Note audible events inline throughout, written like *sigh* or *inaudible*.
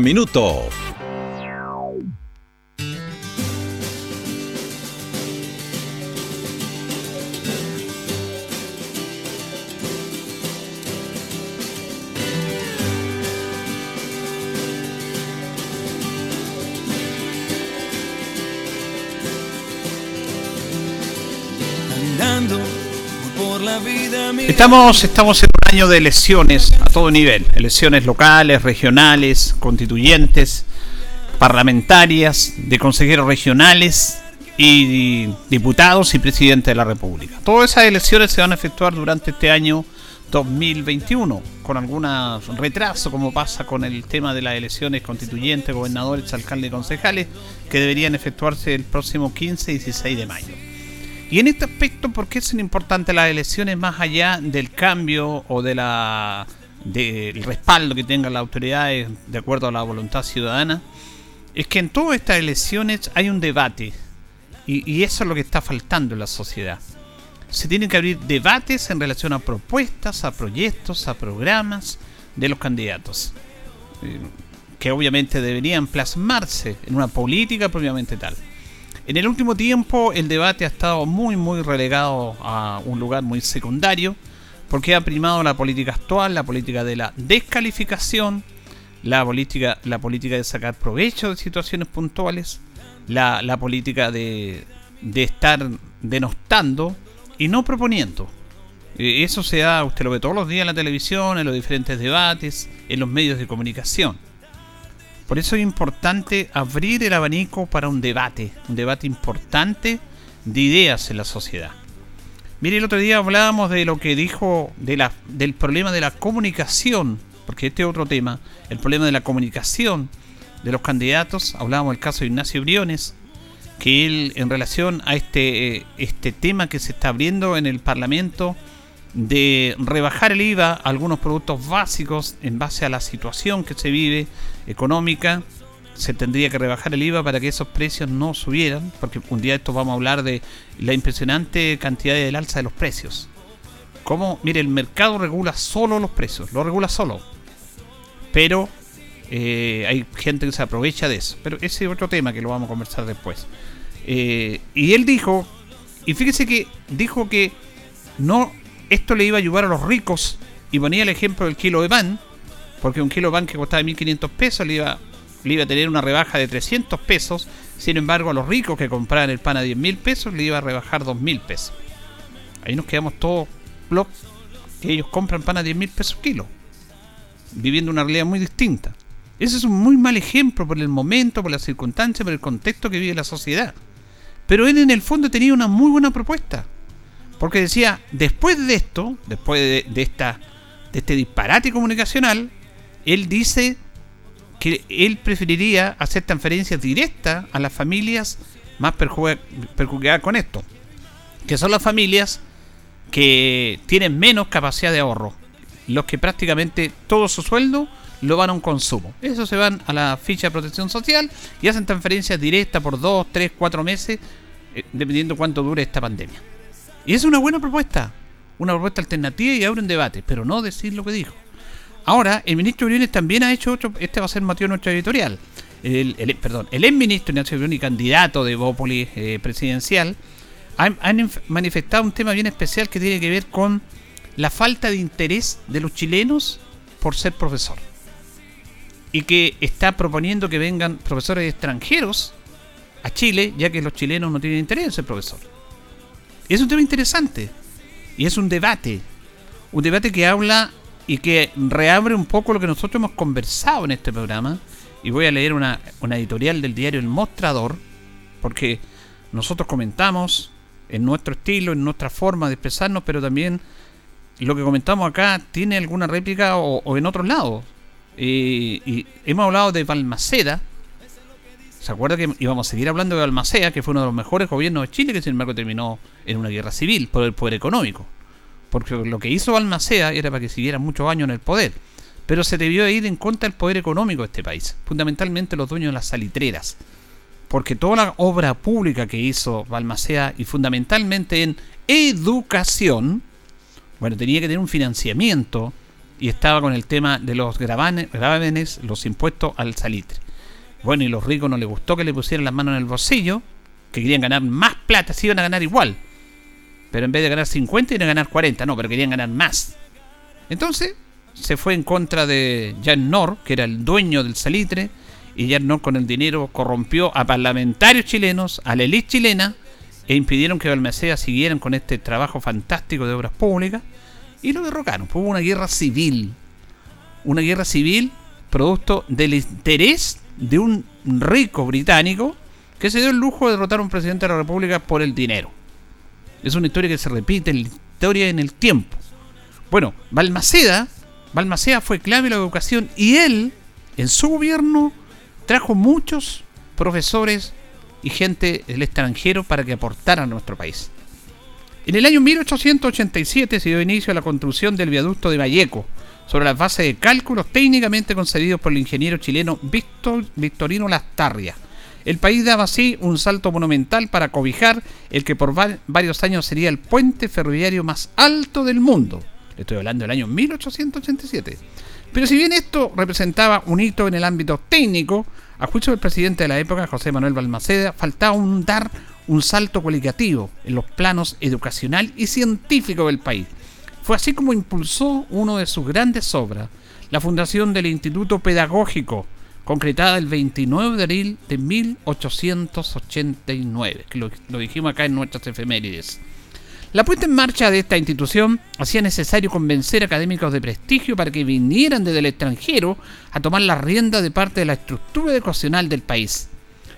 Minuto. Estamos, estamos en un año de elecciones a todo nivel, elecciones locales, regionales, constituyentes, parlamentarias, de consejeros regionales y diputados y presidente de la República. Todas esas elecciones se van a efectuar durante este año 2021, con algún retraso, como pasa con el tema de las elecciones constituyentes, gobernadores, alcaldes y concejales, que deberían efectuarse el próximo 15 y 16 de mayo. Y en este aspecto, ¿por qué son importantes las elecciones más allá del cambio o de la del respaldo que tengan las autoridades de acuerdo a la voluntad ciudadana? Es que en todas estas elecciones hay un debate y, eso es lo que está faltando en la sociedad. Se tienen que abrir debates en relación a propuestas, a proyectos, a programas de los candidatos, eh, que obviamente deberían plasmarse en una política propiamente tal. En el último tiempo el debate ha estado muy muy relegado a un lugar muy secundario porque ha primado la política actual, la política de la descalificación, la política, la política de sacar provecho de situaciones puntuales, la, política de, de estar denostando y no proponiendo. Eh, eso se da, usted lo ve todos los días en la televisión, en los diferentes debates, en los medios de comunicación. Por eso es importante abrir el abanico para un debate, un debate importante de ideas en la sociedad. Mire, el otro día hablábamos de lo que dijo del problema de la comunicación, porque este es otro tema, el problema de la comunicación de los candidatos. Hablábamos del caso de Ignacio Briones, que él en relación a este, eh, este tema que se está abriendo en el Parlamento, de rebajar el IVA a algunos productos básicos en base a la situación que se vive económica. Se tendría que rebajar el IVA para que esos precios no subieran, porque un día esto vamos a hablar de la impresionante cantidad del alza de los precios. Como, mire, el mercado regula solo los precios, lo regula solo. Pero eh, hay gente que se aprovecha de eso. Pero ese es otro tema que lo vamos a conversar después. Eh, y él dijo, y fíjese que dijo que no esto le iba a ayudar a los ricos y ponía el ejemplo del kilo de pan, porque un kilo de pan que costaba 1.500 pesos le iba, le iba a tener una rebaja de 300 pesos, sin embargo a los ricos que compraban el pan a 10.000 pesos le iba a rebajar 2.000 pesos. Ahí nos quedamos todos blogs que ellos compran pan a 10.000 pesos kilo, viviendo una realidad muy distinta. Ese es un muy mal ejemplo por el momento, por las circunstancias, por el contexto que vive la sociedad. Pero él en el fondo tenía una muy buena propuesta. Porque decía, después de esto, después de, esta, de este disparate comunicacional, él dice que él preferiría hacer transferencias directas a las familias más perjudicadas con esto. Que son las familias que tienen menos capacidad de ahorro. Los que prácticamente todo su sueldo lo van a un consumo. Eso se van a la ficha de protección social y hacen transferencias directas por 2, 3, 4 meses, eh, dependiendo cuánto dure esta pandemia. Y es una buena propuesta, una propuesta alternativa y abre un debate, pero no decir lo que dijo. Ahora, el ministro Briones también ha hecho otro, este va a ser Mateo nuestro editorial. El, perdón, el ex ministro Ignacio Briones, candidato de Bópolis eh, presidencial, han, han manifestado un tema bien especial que tiene que ver con la falta de interés de los chilenos por ser profesor. Y que está proponiendo que vengan profesores extranjeros a Chile, ya que los chilenos no tienen interés en ser profesor. Es un tema interesante y es un debate. Un debate que habla y que reabre un poco lo que nosotros hemos conversado en este programa. Y voy a leer una, editorial del diario El Mostrador, porque nosotros comentamos en nuestro estilo, en nuestra forma de expresarnos, pero también lo que comentamos acá tiene alguna réplica o, en otros lados. Eh, y hemos hablado de Balmaceda. ¿Se acuerda que íbamos a seguir hablando de Balmaceda, que fue uno de los mejores gobiernos de Chile, que sin embargo terminó en una guerra civil por el poder económico? Porque lo que hizo Balmaceda era para que siguiera muchos años en el poder. Pero se debió ir en contra del poder económico de este país. Fundamentalmente los dueños de las salitreras. Porque toda la obra pública que hizo Balmaceda y fundamentalmente en educación, bueno, tenía que tener un financiamiento y estaba con el tema de los gravámenes, los impuestos al salitre. Bueno, y los ricos no les gustó que le pusieran las manos en el bolsillo, que querían ganar más plata, si iban a ganar igual. Pero en vez de ganar 50, iban a ganar 40, no, pero querían ganar más. Entonces, se fue en contra de Jan Nor, que era el dueño del salitre, y Jan Nor con el dinero corrompió a parlamentarios chilenos, a la élite chilena, e impidieron que Balmaceda siguieran con este trabajo fantástico de obras públicas y lo derrocaron. Hubo una guerra civil. Una guerra civil producto del interés de un rico británico que se dio el lujo de derrotar a un presidente de la República por el dinero. Es una historia que se repite en la historia en el tiempo. Bueno, Balmaceda, Balmaceda fue clave en la educación y él, en su gobierno, trajo muchos profesores y gente del extranjero para que aportaran a nuestro país. En el año 1887 se dio inicio a la construcción del viaducto de Valleco, sobre las bases de cálculos técnicamente concedidos por el ingeniero chileno Victor, Victorino Lastarria. El país daba así un salto monumental para cobijar el que por varios años sería el puente ferroviario más alto del mundo. Estoy hablando del año 1887. Pero si bien esto representaba un hito en el ámbito técnico, a juicio del presidente de la época, José Manuel Balmaceda, faltaba un dar un salto cualitativo en los planos educacional y científico del país. Fue así como impulsó uno de sus grandes obras, la fundación del Instituto Pedagógico, concretada el 29 de abril de 1889, que lo, lo dijimos acá en nuestras efemérides. La puesta en marcha de esta institución hacía necesario convencer académicos de prestigio para que vinieran desde el extranjero a tomar la rienda de parte de la estructura educacional del país.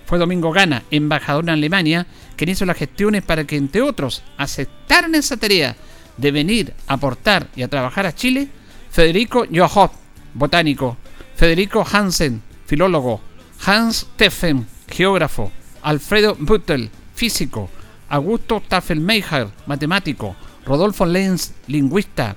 Fue Domingo Gana, embajador en Alemania, quien hizo las gestiones para que, entre otros, aceptaran esa tarea de venir, a aportar y a trabajar a Chile, Federico Johot, botánico, Federico Hansen, filólogo, Hans Steffen, geógrafo, Alfredo Buttel, físico, Augusto Tafelmeijer, matemático, Rodolfo Lenz, lingüista,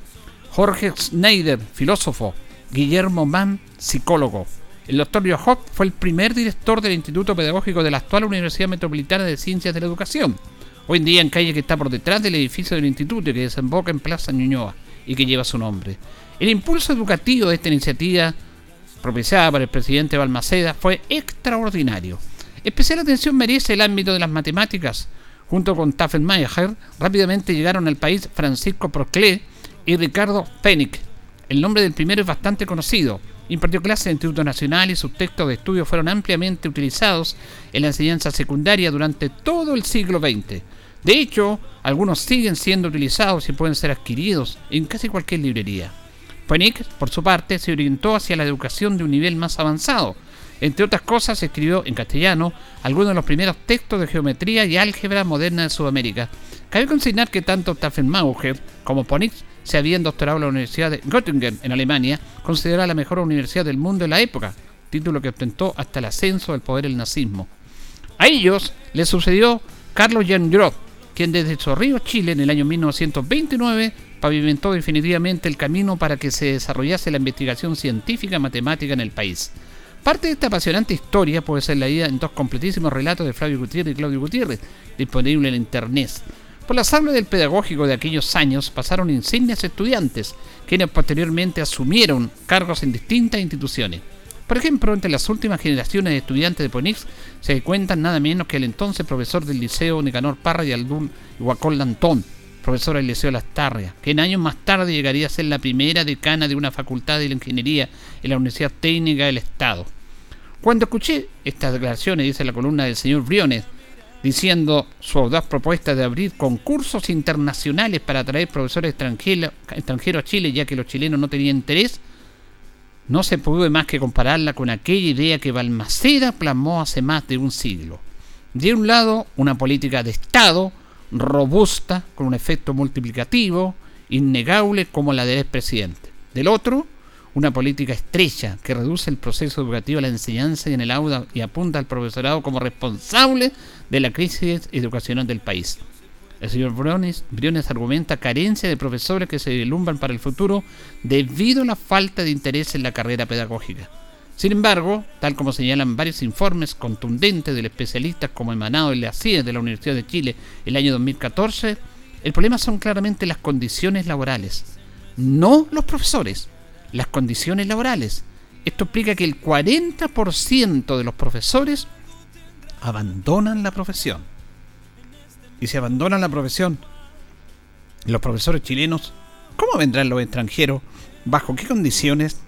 Jorge Schneider, filósofo, Guillermo Mann, psicólogo. El doctor Johot fue el primer director del Instituto Pedagógico de la actual Universidad Metropolitana de Ciencias de la Educación, hoy en día en calle que está por detrás del edificio del instituto que desemboca en Plaza Ñuñoa y que lleva su nombre. El impulso educativo de esta iniciativa, propiciada por el presidente Balmaceda, fue extraordinario. Especial atención merece el ámbito de las matemáticas, Junto con Tafelmayer, rápidamente llegaron al país Francisco Proclé y Ricardo Penick. El nombre del primero es bastante conocido. Impartió clases en el Instituto Nacional y sus textos de estudio fueron ampliamente utilizados en la enseñanza secundaria durante todo el siglo XX. De hecho, algunos siguen siendo utilizados y pueden ser adquiridos en casi cualquier librería. Penick, por su parte, se orientó hacia la educación de un nivel más avanzado, entre otras cosas, escribió en castellano algunos de los primeros textos de geometría y álgebra moderna de Sudamérica. Cabe consignar que tanto Taffenmauer como Ponix se habían doctorado en la Universidad de Göttingen, en Alemania, considerada la mejor universidad del mundo en la época, título que ostentó hasta el ascenso del poder del nazismo. A ellos les sucedió Carlos Jan Groth, quien desde Chorrillo, Chile, en el año 1929, pavimentó definitivamente el camino para que se desarrollase la investigación científica y matemática en el país. Parte de esta apasionante historia puede ser leída en dos completísimos relatos de Flavio Gutiérrez y Claudio Gutiérrez, disponibles en internet. Por la sala del pedagógico de aquellos años pasaron insignes estudiantes, quienes posteriormente asumieron cargos en distintas instituciones. Por ejemplo, entre las últimas generaciones de estudiantes de Ponix se cuentan nada menos que el entonces profesor del Liceo Nicanor Parra y Aldún Huacol Lantón, profesor del Liceo Las Tarrias, que en años más tarde llegaría a ser la primera decana de una facultad de la ingeniería en la Universidad Técnica del Estado. Cuando escuché estas declaraciones, dice la columna del señor Briones, diciendo su audaz propuesta de abrir concursos internacionales para atraer profesores extranjeros, a Chile, ya que los chilenos no tenían interés, no se pudo más que compararla con aquella idea que Balmaceda plasmó hace más de un siglo. De un lado, una política de Estado robusta, con un efecto multiplicativo, innegable como la del expresidente. Del otro, una política estrecha que reduce el proceso educativo a la enseñanza y en el aula y apunta al profesorado como responsable de la crisis educacional del país. El señor Briones, argumenta carencia de profesores que se deslumbran para el futuro debido a la falta de interés en la carrera pedagógica. Sin embargo, tal como señalan varios informes contundentes de especialistas como emanado en la CIE de la Universidad de Chile el año 2014, el problema son claramente las condiciones laborales, no los profesores, las condiciones laborales. Esto explica que el 40% de los profesores abandonan la profesión. Y si abandonan la profesión, los profesores chilenos, ¿cómo vendrán los extranjeros? ¿Bajo qué condiciones?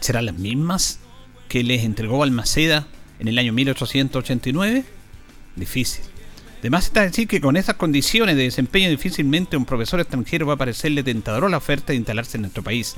serán las mismas que les entregó Balmaceda en el año 1889? Difícil. Además está decir que con esas condiciones de desempeño difícilmente un profesor extranjero va a parecerle tentador la oferta de instalarse en nuestro país.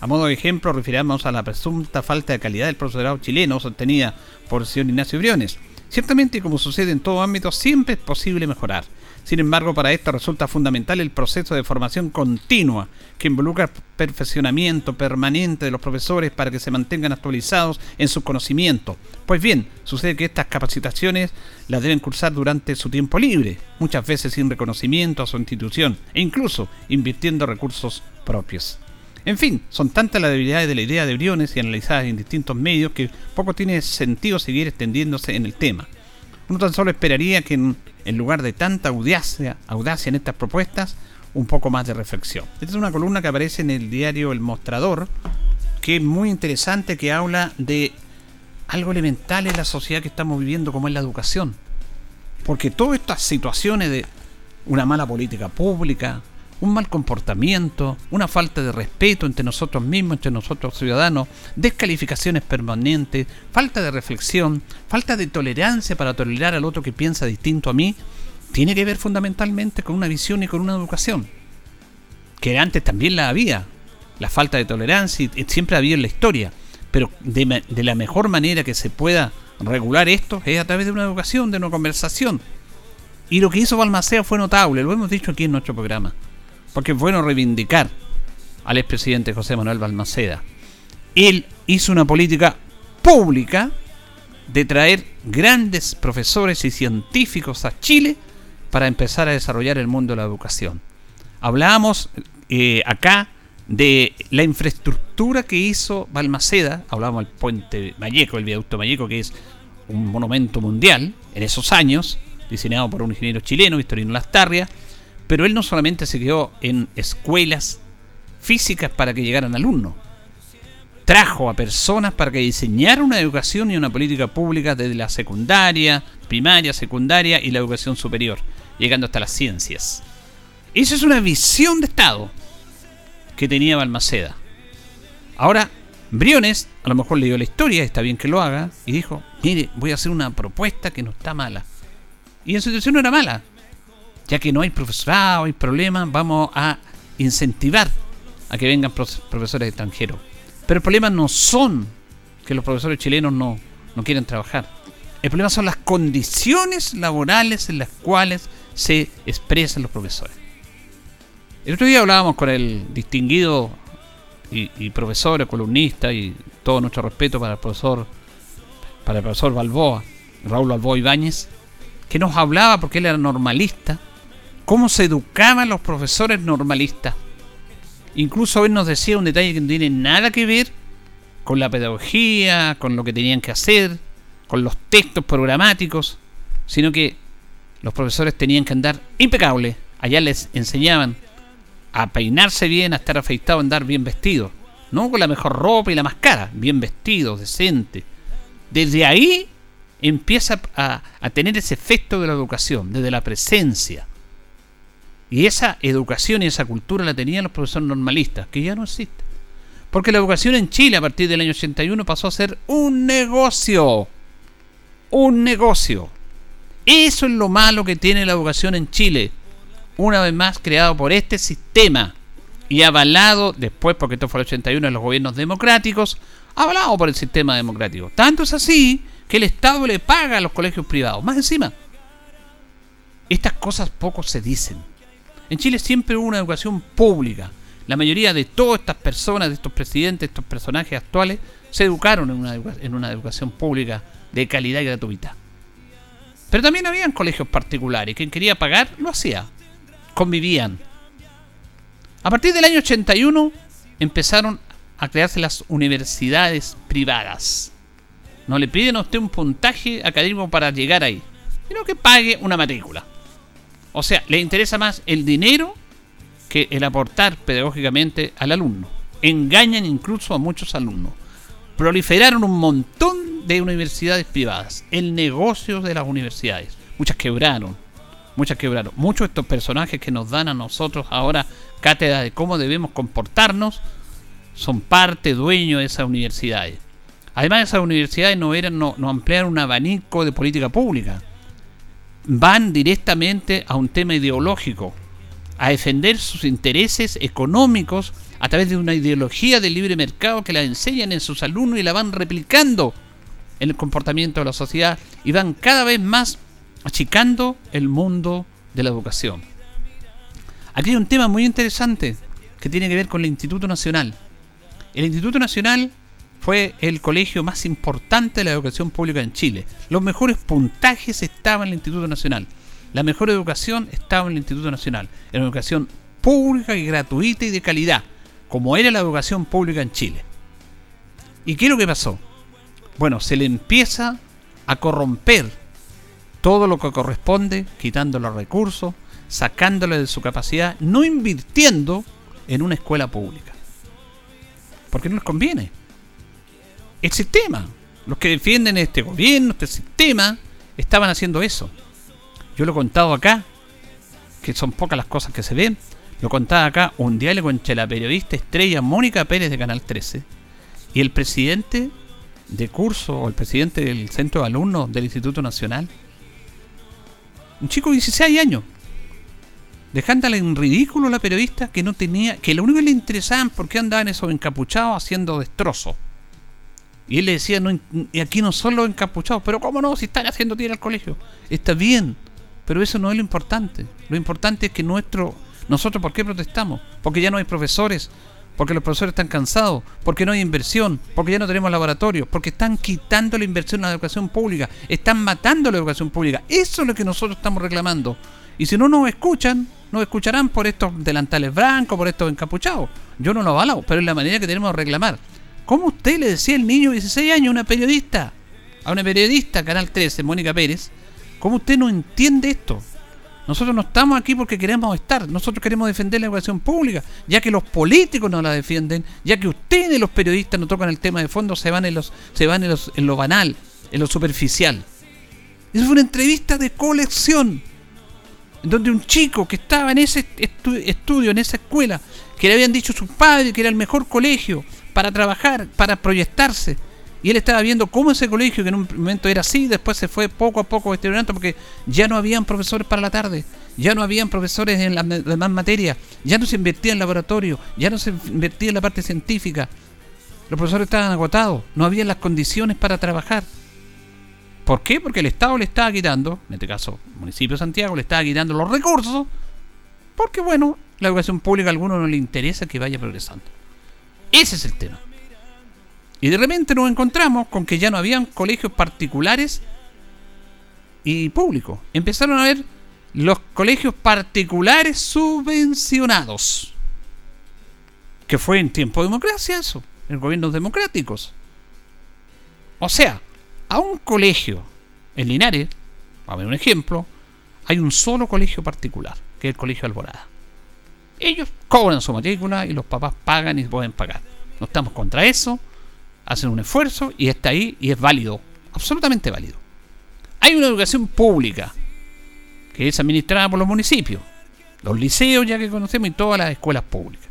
A modo de ejemplo, refiramos a la presunta falta de calidad del profesorado chileno sostenida por el señor Ignacio Briones. Ciertamente, como sucede en todo ámbito, siempre es posible mejorar. Sin embargo, para esto resulta fundamental el proceso de formación continua, que involucra perfeccionamiento permanente de los profesores para que se mantengan actualizados en su conocimiento. Pues bien, sucede que estas capacitaciones las deben cursar durante su tiempo libre, muchas veces sin reconocimiento a su institución e incluso invirtiendo recursos propios. En fin, son tantas las debilidades de la idea de Briones y analizadas en distintos medios que poco tiene sentido seguir extendiéndose en el tema. Uno tan solo esperaría que en, lugar de tanta audacia, audacia en estas propuestas, un poco más de reflexión. Esta es una columna que aparece en el diario El Mostrador, que es muy interesante, que habla de algo elemental en la sociedad que estamos viviendo, como es la educación. Porque todas estas situaciones de una mala política pública, un mal comportamiento, una falta de respeto entre nosotros mismos, entre nosotros ciudadanos, descalificaciones permanentes, falta de reflexión, falta de tolerancia para tolerar al otro que piensa distinto a mí, tiene que ver fundamentalmente con una visión y con una educación. Que antes también la había, la falta de tolerancia siempre ha habido en la historia, pero de, de la mejor manera que se pueda regular esto es a través de una educación, de una conversación. Y lo que hizo Balmacea fue notable, lo hemos dicho aquí en nuestro programa porque es bueno reivindicar al expresidente José Manuel Balmaceda. Él hizo una política pública de traer grandes profesores y científicos a Chile para empezar a desarrollar el mundo de la educación. Hablábamos eh, acá de la infraestructura que hizo Balmaceda, hablábamos del puente Malleco, el viaducto Malleco, que es un monumento mundial en esos años, diseñado por un ingeniero chileno, Victorino Lastarria, pero él no solamente se quedó en escuelas físicas para que llegaran alumnos, trajo a personas para que diseñaran una educación y una política pública desde la secundaria, primaria, secundaria y la educación superior, llegando hasta las ciencias. Esa es una visión de Estado que tenía Balmaceda. Ahora, Briones a lo mejor le dio la historia, está bien que lo haga, y dijo, mire, voy a hacer una propuesta que no está mala. Y en situación no era mala, ya que no hay profesorado, hay problemas, vamos a incentivar a que vengan profesores extranjeros. Pero el problema no son que los profesores chilenos no, no quieren trabajar. El problema son las condiciones laborales en las cuales se expresan los profesores. El otro día hablábamos con el distinguido y, y profesor, columnista y todo nuestro respeto para el profesor, para el profesor Balboa, Raúl Balboa Ibáñez, que nos hablaba porque él era normalista cómo se educaban los profesores normalistas. Incluso él nos decía un detalle que no tiene nada que ver con la pedagogía, con lo que tenían que hacer, con los textos programáticos, sino que los profesores tenían que andar impecables. Allá les enseñaban a peinarse bien, a estar afeitados, a andar bien vestidos. No con la mejor ropa y la más cara, bien vestidos, decente. Desde ahí empieza a, a tener ese efecto de la educación, desde la presencia. Y esa educación y esa cultura la tenían los profesores normalistas, que ya no existe. Porque la educación en Chile a partir del año 81 pasó a ser un negocio. Un negocio. Eso es lo malo que tiene la educación en Chile. Una vez más creado por este sistema y avalado después, porque esto fue el 81 en los gobiernos democráticos, avalado por el sistema democrático. Tanto es así que el Estado le paga a los colegios privados. Más encima, estas cosas poco se dicen. En Chile siempre hubo una educación pública. La mayoría de todas estas personas, de estos presidentes, estos personajes actuales, se educaron en una, en una educación pública de calidad y gratuita. Pero también habían colegios particulares. Quien quería pagar, lo hacía. Convivían. A partir del año 81 empezaron a crearse las universidades privadas. No le piden a usted un puntaje académico para llegar ahí, sino que pague una matrícula. O sea, le interesa más el dinero que el aportar pedagógicamente al alumno. Engañan incluso a muchos alumnos. Proliferaron un montón de universidades privadas, el negocio de las universidades. Muchas quebraron, muchas quebraron. Muchos de estos personajes que nos dan a nosotros ahora cátedra de cómo debemos comportarnos son parte, dueño de esas universidades. Además, esas universidades no, eran, no, no ampliaron un abanico de política pública. Van directamente a un tema ideológico, a defender sus intereses económicos a través de una ideología del libre mercado que la enseñan en sus alumnos y la van replicando en el comportamiento de la sociedad y van cada vez más achicando el mundo de la educación. Aquí hay un tema muy interesante que tiene que ver con el Instituto Nacional. El Instituto Nacional fue el colegio más importante de la educación pública en Chile. Los mejores puntajes estaban en el Instituto Nacional. La mejor educación estaba en el Instituto Nacional. Era una educación pública y gratuita y de calidad, como era la educación pública en Chile. ¿Y qué es lo que pasó? Bueno, se le empieza a corromper todo lo que corresponde, quitando los recursos, sacándole de su capacidad, no invirtiendo en una escuela pública. Porque no les conviene. El sistema, los que defienden este gobierno, este sistema, estaban haciendo eso. Yo lo he contado acá, que son pocas las cosas que se ven. Lo contaba acá un diálogo entre la periodista estrella Mónica Pérez de Canal 13 y el presidente de curso o el presidente del centro de alumnos del Instituto Nacional. Un chico de 16 años, dejándole en ridículo a la periodista que no tenía, que lo único que le interesaban porque andaban esos encapuchados haciendo destrozos. Y él le decía, no, y aquí no son los encapuchados, pero ¿cómo no? Si están haciendo tira al colegio. Está bien, pero eso no es lo importante. Lo importante es que nuestro, nosotros, ¿por qué protestamos? Porque ya no hay profesores, porque los profesores están cansados, porque no hay inversión, porque ya no tenemos laboratorios, porque están quitando la inversión en la educación pública, están matando la educación pública. Eso es lo que nosotros estamos reclamando. Y si no nos escuchan, nos escucharán por estos delantales blancos, por estos encapuchados. Yo no lo avalo, pero es la manera que tenemos de reclamar. ¿Cómo usted le decía al niño de 16 años, una periodista, a una periodista, Canal 13, Mónica Pérez, cómo usted no entiende esto? Nosotros no estamos aquí porque queremos estar, nosotros queremos defender la educación pública, ya que los políticos no la defienden, ya que ustedes los periodistas no tocan el tema de fondo, se van en los, se van en, los, en lo banal, en lo superficial. Eso fue una entrevista de colección donde un chico que estaba en ese estudio, en esa escuela, que le habían dicho a sus padres que era el mejor colegio para trabajar, para proyectarse, y él estaba viendo cómo ese colegio, que en un momento era así, después se fue poco a poco deteriorando porque ya no habían profesores para la tarde, ya no habían profesores en las demás materias, ya no se invertía en laboratorio, ya no se invertía en la parte científica. Los profesores estaban agotados, no había las condiciones para trabajar. ¿Por qué? Porque el Estado le estaba quitando, en este caso el municipio de Santiago, le estaba quitando los recursos, porque bueno, la educación pública a algunos no le interesa que vaya progresando. Ese es el tema. Y de repente nos encontramos con que ya no habían colegios particulares y públicos. Empezaron a ver los colegios particulares subvencionados. Que fue en tiempo de democracia eso, en gobiernos democráticos. O sea, a un colegio en Linares, a ver un ejemplo, hay un solo colegio particular, que es el Colegio Alborada. Ellos cobran su matrícula y los papás pagan y pueden pagar. No estamos contra eso, hacen un esfuerzo y está ahí y es válido, absolutamente válido. Hay una educación pública que es administrada por los municipios, los liceos ya que conocemos y todas las escuelas públicas.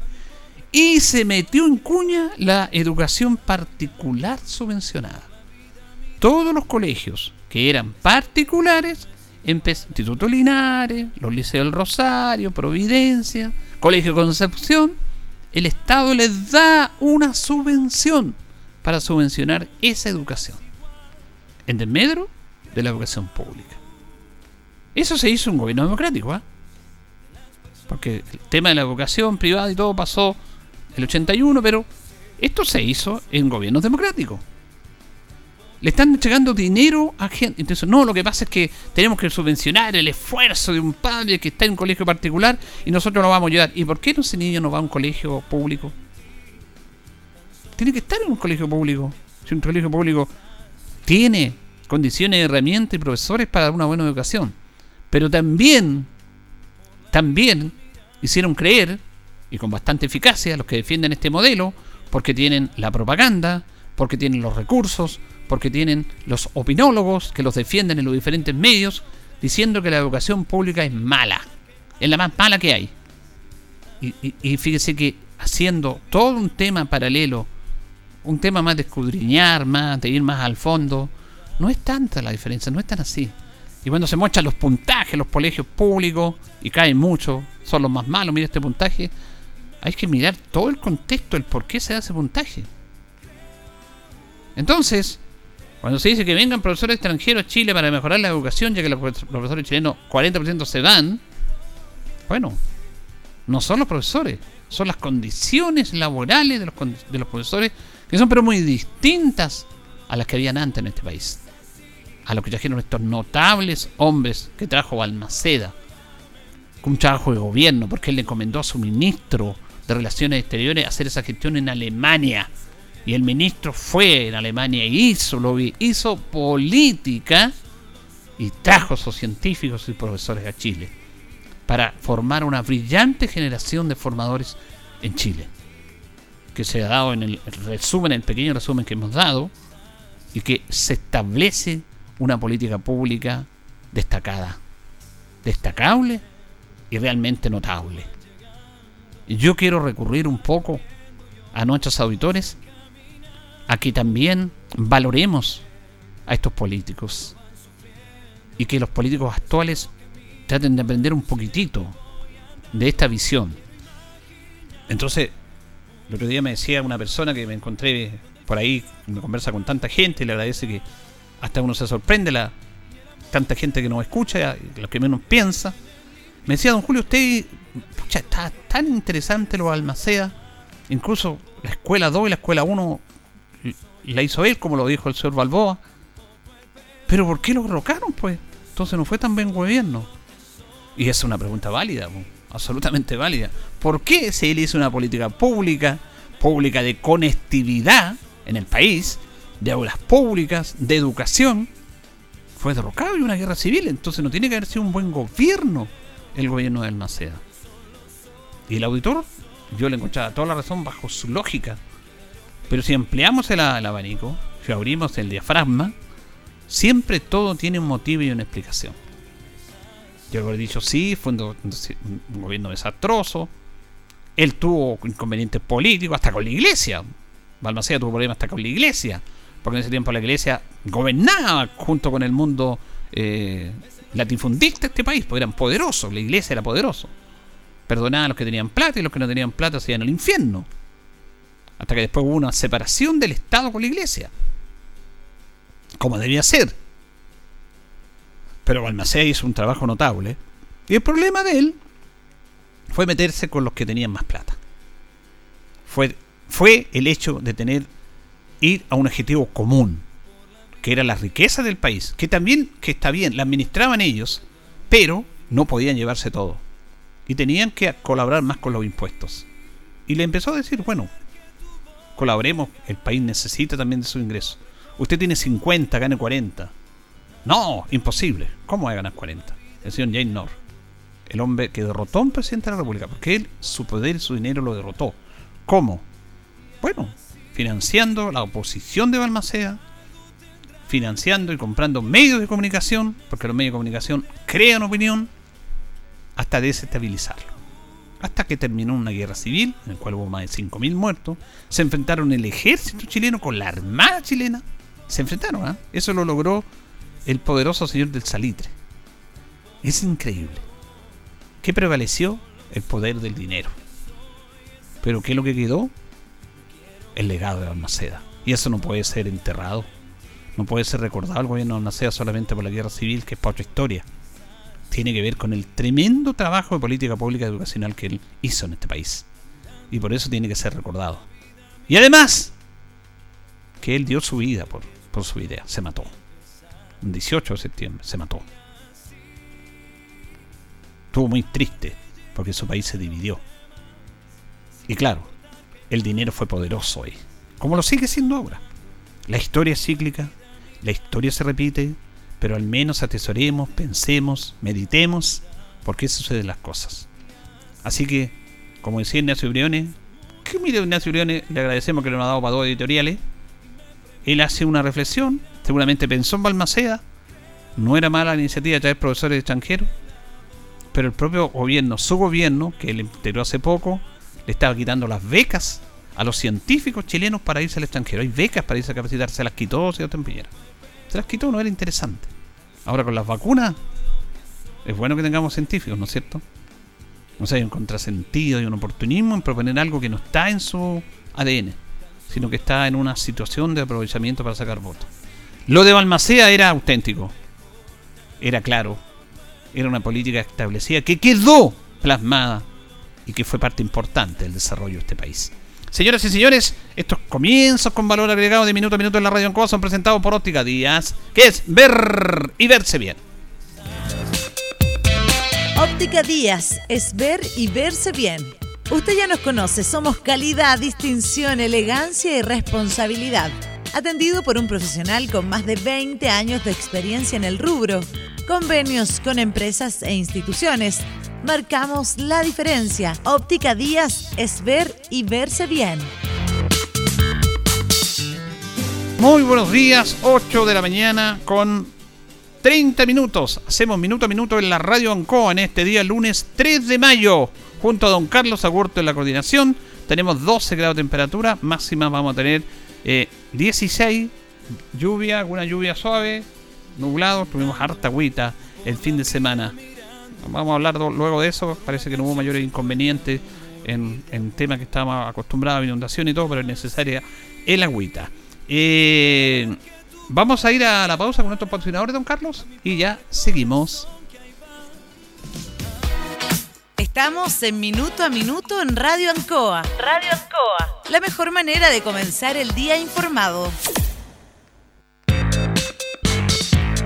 Y se metió en cuña la educación particular subvencionada todos los colegios que eran particulares, Instituto Linares, los Liceos del Rosario, Providencia, Colegio Concepción, el Estado les da una subvención para subvencionar esa educación. En desmedro de la educación pública. Eso se hizo en un gobierno democrático. ¿ah? Porque el tema de la educación privada y todo pasó el 81, pero esto se hizo en gobiernos democráticos. Le están entregando dinero a gente. Entonces, no, lo que pasa es que tenemos que subvencionar el esfuerzo de un padre que está en un colegio particular y nosotros lo vamos a ayudar. ¿Y por qué no ese niño no va a un colegio público? Tiene que estar en un colegio público. Si un colegio público tiene condiciones, herramientas y profesores para dar una buena educación. Pero también, también hicieron creer, y con bastante eficacia, los que defienden este modelo, porque tienen la propaganda, porque tienen los recursos, porque tienen los opinólogos que los defienden en los diferentes medios, diciendo que la educación pública es mala, es la más mala que hay. Y, fíjese que haciendo todo un tema paralelo, un tema más de escudriñar, más de ir más al fondo, no es tanta la diferencia, no es tan así. Y cuando se muestran los puntajes, los colegios públicos, y caen mucho, son los más malos, mira este puntaje, hay que mirar todo el contexto, el por qué se da ese puntaje. Entonces, cuando se dice que vengan profesores extranjeros a Chile para mejorar la educación, ya que los profesores chilenos 40% se van, bueno, no son los profesores, son las condiciones laborales de los, de los profesores, que son pero muy distintas a las que habían antes en este país. A lo que trajeron estos notables hombres que trajo Balmaceda, con un trabajo de gobierno, porque él le encomendó a su ministro de Relaciones Exteriores hacer esa gestión en Alemania y el ministro fue en Alemania y hizo, lo hizo política y trajo a sus científicos y profesores a Chile para formar una brillante generación de formadores en Chile, que se ha dado en el resumen, el pequeño resumen que hemos dado, y que se establece una política pública destacada, destacable y realmente notable. Yo quiero recurrir un poco a nuestros auditores a que también valoremos a estos políticos y que los políticos actuales traten de aprender un poquitito de esta visión. Entonces, el otro día me decía una persona que me encontré por ahí, me conversa con tanta gente, le agradece que hasta uno se sorprende la tanta gente que nos escucha, lo que menos piensa. Me decía, don Julio, usted, pucha, está tan interesante lo Almacea, incluso la escuela 2 y la escuela 1 la hizo él, como lo dijo el señor Balboa. Pero ¿por qué lo rocaron, pues? Entonces no fue tan buen gobierno. Y es una pregunta válida, absolutamente válida. ¿Por qué si él hizo una política pública, pública de conectividad en el país, de aulas públicas, de educación, fue derrocado y una guerra civil? Entonces no tiene que haber sido un buen gobierno el gobierno de Almaceda. Y el auditor, yo le encontraba toda la razón bajo su lógica. Pero si ampliamos el, abanico, si abrimos el diafragma, siempre todo tiene un motivo y una explicación. Yo he dicho, sí, fue un, gobierno desastroso. Él tuvo inconvenientes políticos, hasta con la iglesia. Balmaceda tuvo problemas hasta con la iglesia. Porque en ese tiempo la iglesia gobernaba junto con el mundo eh, latifundista este país, porque eran poderosos. La iglesia era poderoso. Perdonaba a los que tenían plata y los que no tenían plata se iban al infierno. Hasta que después hubo una separación del Estado con la Iglesia. Como debía ser. Pero Balmaceda hizo un trabajo notable. Y el problema de él fue meterse con los que tenían más plata. Fue, fue el hecho de tener ir a un objetivo común, que era la riqueza del país, que también, que está bien, la administraban ellos, pero no podían llevarse todo. Y tenían que colaborar más con los impuestos. Y le empezó a decir, bueno, colaboremos, el país necesita también de su ingreso. Usted tiene 50, gane 40. No, imposible. ¿Cómo va a ganar 40? El señor Jane Norr, el hombre que derrotó a un presidente de la República, porque él, su poder y su dinero lo derrotó. ¿Cómo? Bueno, financiando la oposición de Balmaceda, financiando y comprando medios de comunicación, porque los medios de comunicación crean opinión, hasta desestabilizarlo hasta que terminó una guerra civil, en la cual hubo más de 5.000 muertos. Se enfrentaron el ejército chileno con la armada chilena. Se enfrentaron, ¿ah? Eso lo logró el poderoso señor del Salitre. Es increíble. ¿Qué prevaleció? El poder del dinero. Pero ¿qué es lo que quedó? El legado de Almaceda. Y eso no puede ser enterrado. No puede ser recordado el gobierno de Almaceda solamente por la guerra civil, que es para otra historia. Tiene que ver con el tremendo trabajo de política pública educacional que él hizo en este país. Y por eso tiene que ser recordado. Y además, que él dio su vida por, por su idea, se mató. El 18 de septiembre se mató. Estuvo muy triste porque su país se dividió. Y claro, el dinero fue poderoso ahí, como lo sigue siendo ahora. La historia es cíclica, la historia se repite, pero al menos atesoremos, pensemos, meditemos por qué suceden las cosas. Así que, como decía Ignacio Briones, que mire Ignacio Briones, le agradecemos que nos ha dado para dos editoriales. Él hace una reflexión, seguramente pensó en Balmaceda, no era mala la iniciativa de traer profesores extranjeros, pero el propio gobierno, su gobierno, que él integró hace poco, le estaba quitando las becas a los científicos chilenos para irse al extranjero. Hay becas para irse a capacitar, se las quitó Sebastián Piñera. Se quitó, no era interesante. Ahora con las vacunas, es bueno que tengamos científicos, ¿no es cierto? No sé, hay un contrasentido y un oportunismo en proponer algo que no está en su ADN, sino que está en una situación de aprovechamiento para sacar votos. Lo de Balmacea era auténtico, era claro, era una política establecida que quedó plasmada y que fue parte importante del desarrollo de este país. Señoras y señores, estos comienzos con valor agregado de minuto a minuto en la radio en son presentados por Óptica Díaz, que es ver y verse bien. Óptica Díaz es ver y verse bien. Usted ya nos conoce, somos calidad, distinción, elegancia y responsabilidad. Atendido por un profesional con más de 20 años de experiencia en el rubro, convenios con empresas e instituciones marcamos la diferencia. Óptica Díaz es ver y verse bien. Muy buenos días, 8 de la mañana con 30 minutos. Hacemos minuto a minuto en la radio Ancoa en este día lunes 3 de mayo. Junto a don Carlos Agurto en la coordinación. Tenemos 12 grados de temperatura. Máxima vamos a tener 16. Eh, lluvia, alguna lluvia suave. Nublado. Tuvimos harta agüita el fin de semana. Vamos a hablar luego de eso. Parece que no hubo mayores inconvenientes en, en temas que estábamos acostumbrados a inundación y todo, pero es necesaria el agüita. Eh, vamos a ir a la pausa con nuestros patrocinadores, don Carlos, y ya seguimos. Estamos en Minuto a Minuto en Radio Ancoa. Radio Ancoa. La mejor manera de comenzar el día informado.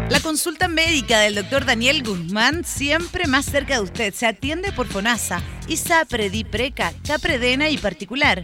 La consulta médica del doctor Daniel Guzmán siempre más cerca de usted. Se atiende por FONASA, ISAPRE, DIPRECA, CAPREDENA y particular.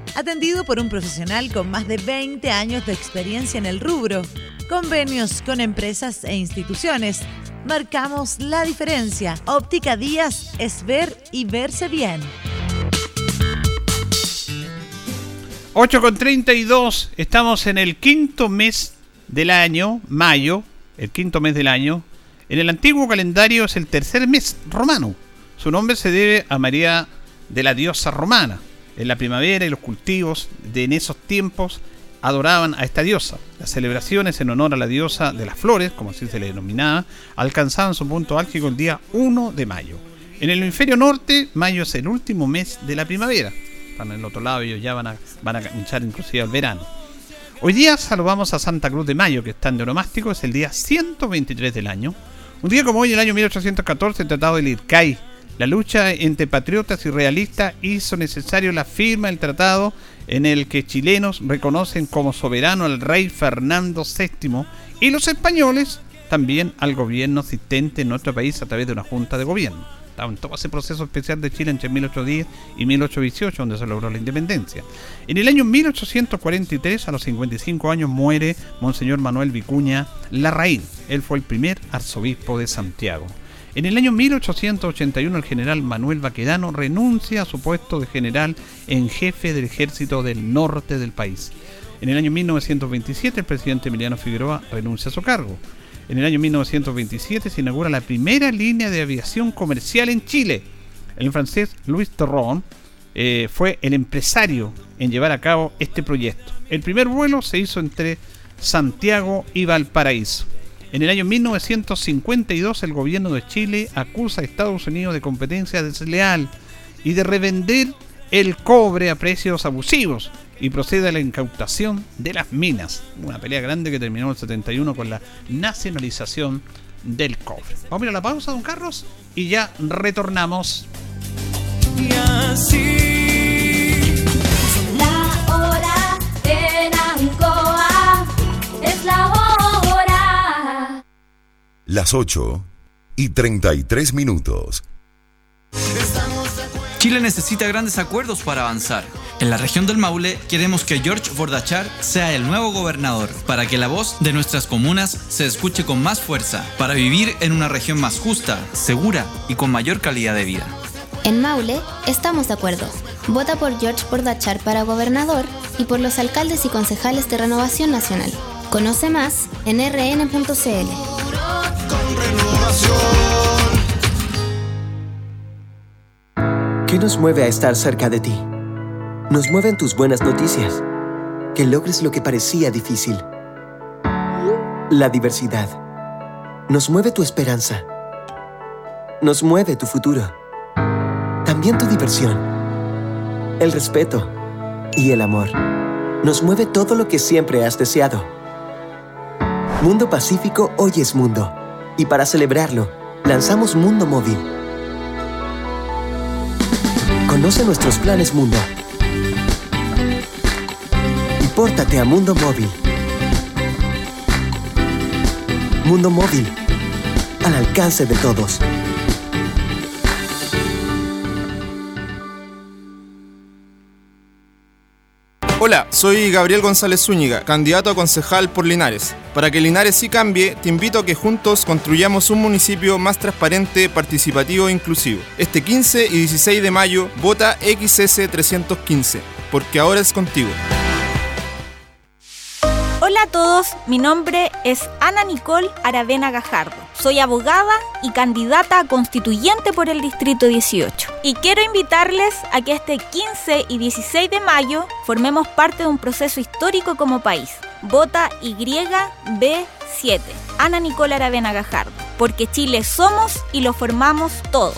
Atendido por un profesional con más de 20 años de experiencia en el rubro, convenios con empresas e instituciones. Marcamos la diferencia. Óptica Díaz es ver y verse bien. 8 con 32, estamos en el quinto mes del año, mayo, el quinto mes del año. En el antiguo calendario es el tercer mes romano. Su nombre se debe a María de la diosa romana. En la primavera y los cultivos de en esos tiempos adoraban a esta diosa. Las celebraciones en honor a la diosa de las flores, como así se le denominaba, alcanzaban su punto álgico el día 1 de mayo. En el hemisferio norte, mayo es el último mes de la primavera. Están en el otro lado, ellos ya van a, van a inclusive al verano. Hoy día saludamos a Santa Cruz de Mayo, que está en Neuromástico, es el día 123 del año. Un día como hoy, en el año 1814, el Tratado del Ircay, la lucha entre patriotas y realistas hizo necesario la firma del tratado en el que chilenos reconocen como soberano al rey Fernando VII y los españoles también al gobierno asistente en nuestro país a través de una junta de gobierno. en todo ese proceso especial de Chile entre 1810 y 1818, donde se logró la independencia. En el año 1843, a los 55 años, muere Monseñor Manuel Vicuña Larraín. Él fue el primer arzobispo de Santiago. En el año 1881 el general Manuel Baquedano renuncia a su puesto de general en jefe del ejército del norte del país. En el año 1927 el presidente Emiliano Figueroa renuncia a su cargo. En el año 1927 se inaugura la primera línea de aviación comercial en Chile. El francés Louis Terron eh, fue el empresario en llevar a cabo este proyecto. El primer vuelo se hizo entre Santiago y Valparaíso. En el año 1952 el gobierno de Chile acusa a Estados Unidos de competencia desleal y de revender el cobre a precios abusivos y procede a la incautación de las minas. Una pelea grande que terminó en el 71 con la nacionalización del cobre. Vamos a ir a la pausa, don Carlos, y ya retornamos. Y así. Las 8 y 33 minutos. Chile necesita grandes acuerdos para avanzar. En la región del Maule queremos que George Bordachar sea el nuevo gobernador, para que la voz de nuestras comunas se escuche con más fuerza, para vivir en una región más justa, segura y con mayor calidad de vida. En Maule estamos de acuerdo. Vota por George Bordachar para gobernador y por los alcaldes y concejales de Renovación Nacional. Conoce más en rn.cl. ¿Qué nos mueve a estar cerca de ti? Nos mueven tus buenas noticias. Que logres lo que parecía difícil. La diversidad. Nos mueve tu esperanza. Nos mueve tu futuro. También tu diversión. El respeto. Y el amor. Nos mueve todo lo que siempre has deseado. Mundo Pacífico hoy es mundo. Y para celebrarlo, lanzamos Mundo Móvil. Conoce nuestros planes Mundo. Y pórtate a Mundo Móvil. Mundo Móvil. Al alcance de todos. Hola, soy Gabriel González Zúñiga, candidato a concejal por Linares. Para que Linares sí cambie, te invito a que juntos construyamos un municipio más transparente, participativo e inclusivo. Este 15 y 16 de mayo, vota XS315, porque ahora es contigo. Hola a todos, mi nombre es Ana Nicole Aravena Gajardo. Soy abogada y candidata a constituyente por el Distrito 18. Y quiero invitarles a que este 15 y 16 de mayo formemos parte de un proceso histórico como país. Vota YB7. Ana Nicole Aravena Gajardo. Porque Chile somos y lo formamos todos.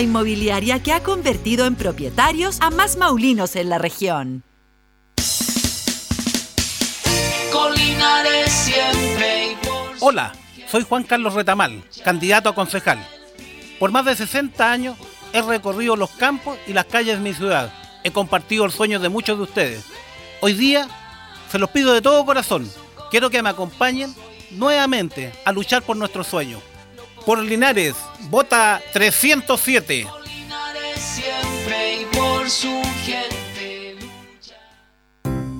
Inmobiliaria que ha convertido en propietarios a más maulinos en la región. Hola, soy Juan Carlos Retamal, candidato a concejal. Por más de 60 años he recorrido los campos y las calles de mi ciudad. He compartido el sueño de muchos de ustedes. Hoy día se los pido de todo corazón. Quiero que me acompañen nuevamente a luchar por nuestro sueño. Por Linares, vota 307. siempre y por su gente.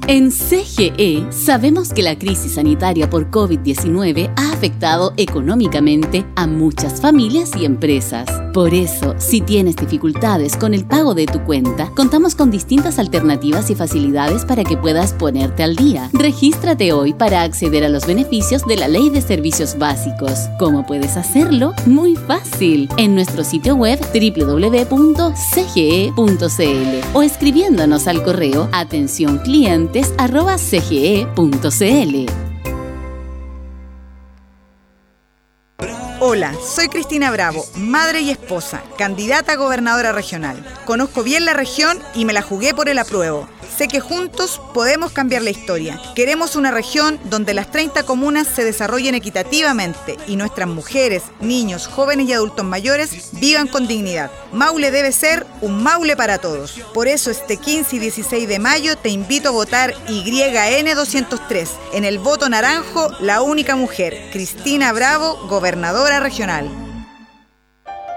En CGE sabemos que la crisis sanitaria por COVID-19 ha afectado económicamente a muchas familias y empresas. Por eso, si tienes dificultades con el pago de tu cuenta, contamos con distintas alternativas y facilidades para que puedas ponerte al día. Regístrate hoy para acceder a los beneficios de la Ley de Servicios Básicos. ¿Cómo puedes hacerlo? Muy fácil. En nuestro sitio web www.cge.cl o escribiéndonos al correo atención Hola, soy Cristina Bravo, madre y esposa, candidata a gobernadora regional. Conozco bien la región y me la jugué por el apruebo. Sé que juntos podemos cambiar la historia. Queremos una región donde las 30 comunas se desarrollen equitativamente y nuestras mujeres, niños, jóvenes y adultos mayores vivan con dignidad. Maule debe ser un Maule para todos. Por eso este 15 y 16 de mayo te invito a votar YN203. En el voto naranjo, la única mujer, Cristina Bravo, gobernadora regional.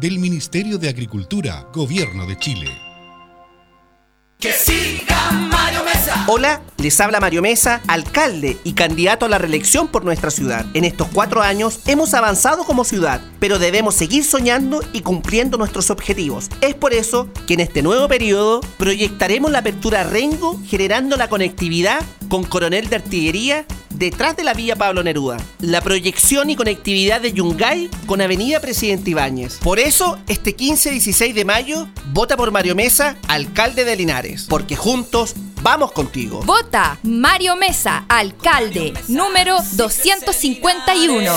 del Ministerio de Agricultura, Gobierno de Chile. Hola, les habla Mario Mesa, alcalde y candidato a la reelección por nuestra ciudad. En estos cuatro años hemos avanzado como ciudad, pero debemos seguir soñando y cumpliendo nuestros objetivos. Es por eso que en este nuevo periodo proyectaremos la apertura Rengo generando la conectividad con Coronel de Artillería detrás de la vía Pablo Neruda. La proyección y conectividad de Yungay con Avenida Presidente Ibáñez. Por eso, este 15-16 de mayo, vota por Mario Mesa, alcalde de Linares. Porque juntos vamos contigo. Vota Mario Mesa, alcalde, número 251.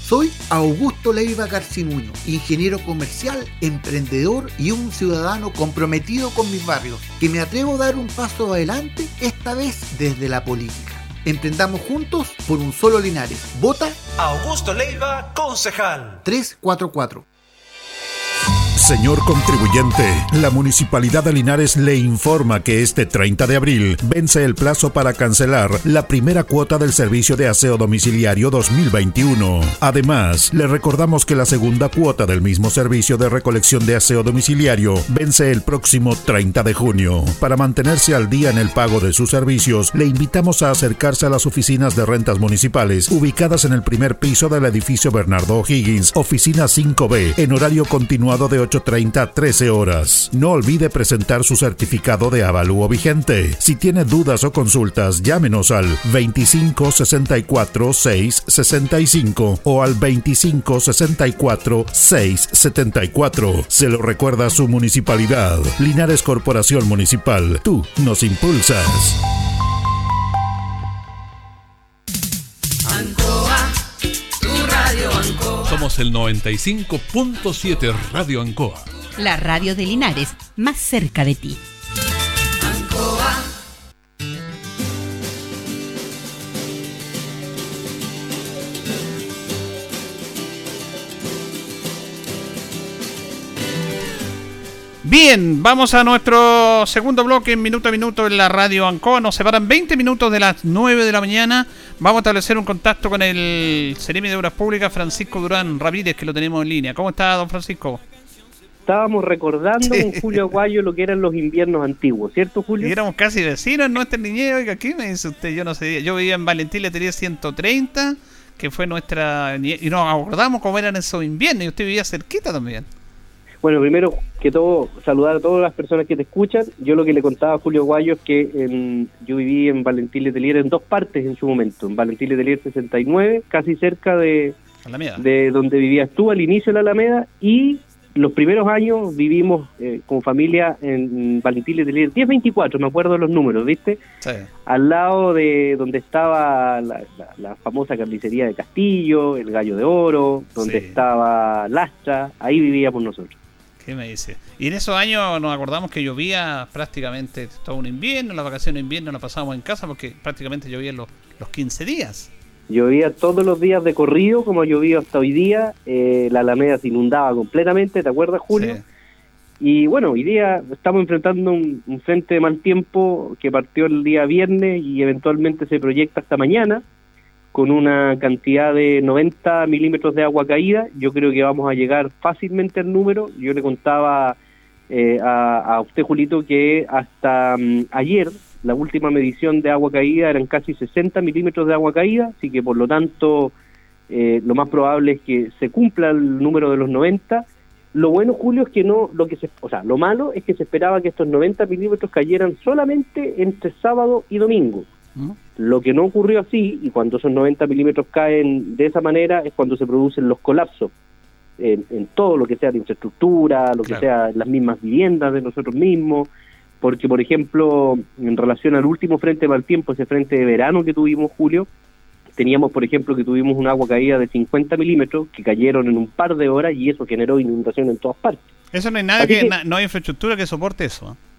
Soy Augusto Leiva Garcimuño, ingeniero comercial, emprendedor y un ciudadano comprometido con mis barrios, que me atrevo a dar un paso adelante, esta vez desde la política. Emprendamos juntos por un solo Linares. Vota Augusto Leiva, concejal. 344. Señor contribuyente, la Municipalidad de Linares le informa que este 30 de abril vence el plazo para cancelar la primera cuota del servicio de aseo domiciliario 2021. Además, le recordamos que la segunda cuota del mismo servicio de recolección de aseo domiciliario vence el próximo 30 de junio. Para mantenerse al día en el pago de sus servicios, le invitamos a acercarse a las oficinas de rentas municipales ubicadas en el primer piso del edificio Bernardo O'Higgins, oficina 5B, en horario continuado de 8.30 a 13 horas. No olvide presentar su certificado de avalúo vigente. Si tiene dudas o consultas, llámenos al 25 64 6 65 o al 25 64 6 74. Se lo recuerda su municipalidad. Linares Corporación Municipal. Tú nos impulsas. Somos el 95.7 Radio Ancoa. La radio de Linares, más cerca de ti. Ancoa. Bien, vamos a nuestro segundo bloque en minuto a minuto en la radio Ancoa. Nos separan 20 minutos de las 9 de la mañana. Vamos a establecer un contacto con el Ceremi de Obras Públicas, Francisco Durán Ramírez, que lo tenemos en línea. ¿Cómo está, don Francisco? Estábamos recordando Sí. con Julio Aguayo lo que eran los inviernos antiguos, ¿cierto, Julio? Y éramos casi vecinos en nuestra niñez. Oiga, ¿qué me dice usted? Yo no sé. Yo vivía en Valentín, le tenía 130, que fue nuestra. Y nos acordamos cómo eran esos inviernos. Y usted vivía cerquita también. Bueno, primero que todo, saludar a todas las personas que te escuchan. Yo lo que le contaba a Julio Aguayo es que en- yo viví en Valentín Letelier en dos partes en su momento. En Valentín Letelier 69, casi cerca de, Alameda. de donde vivías tú al inicio de la Alameda y los primeros años vivimos eh, como familia en Valentín Letelier 1024, me acuerdo los números, ¿viste? Sí. Al lado de donde estaba la, la- la famosa carnicería de Castillo, el Gallo de Oro, donde Sí. estaba Lastra, ahí vivíamos nosotros. ¿Qué me dice? Y en esos años nos acordamos que llovía prácticamente todo un invierno. Las vacaciones de invierno las pasábamos en casa porque prácticamente llovía los, los 15 días. Llovía todos los días de corrido, como ha llovido hasta hoy día. eh, la Alameda se inundaba completamente, ¿te acuerdas, Julio? Y bueno, hoy día estamos enfrentando un, un frente de mal tiempo que partió el día viernes y eventualmente se proyecta hasta mañana con una cantidad de 90 milímetros de agua caída. Yo creo que vamos a llegar fácilmente al número. Yo le contaba eh, a, a usted, Julito, que hasta mm, ayer la última medición de agua caída eran casi 60 milímetros de agua caída, así que por lo tanto eh, lo más probable es que se cumpla el número de los 90. Lo bueno, Julio, es que no, lo que se, o sea, lo malo es que se esperaba que estos 90 milímetros cayeran solamente entre sábado y domingo. Lo que no ocurrió así, y cuando esos 90 milímetros caen de esa manera, es cuando se producen los colapsos en, en todo lo que sea de infraestructura, lo que sea las mismas viviendas de nosotros mismos, porque, por ejemplo, en relación al último frente de mal tiempo, ese frente de verano que tuvimos, Julio, teníamos, por ejemplo, que tuvimos un agua caída de 50 milímetros que cayeron en un par de horas y eso generó inundación en todas partes. Eso no hay nada que, no hay infraestructura que soporte eso. ¿eh?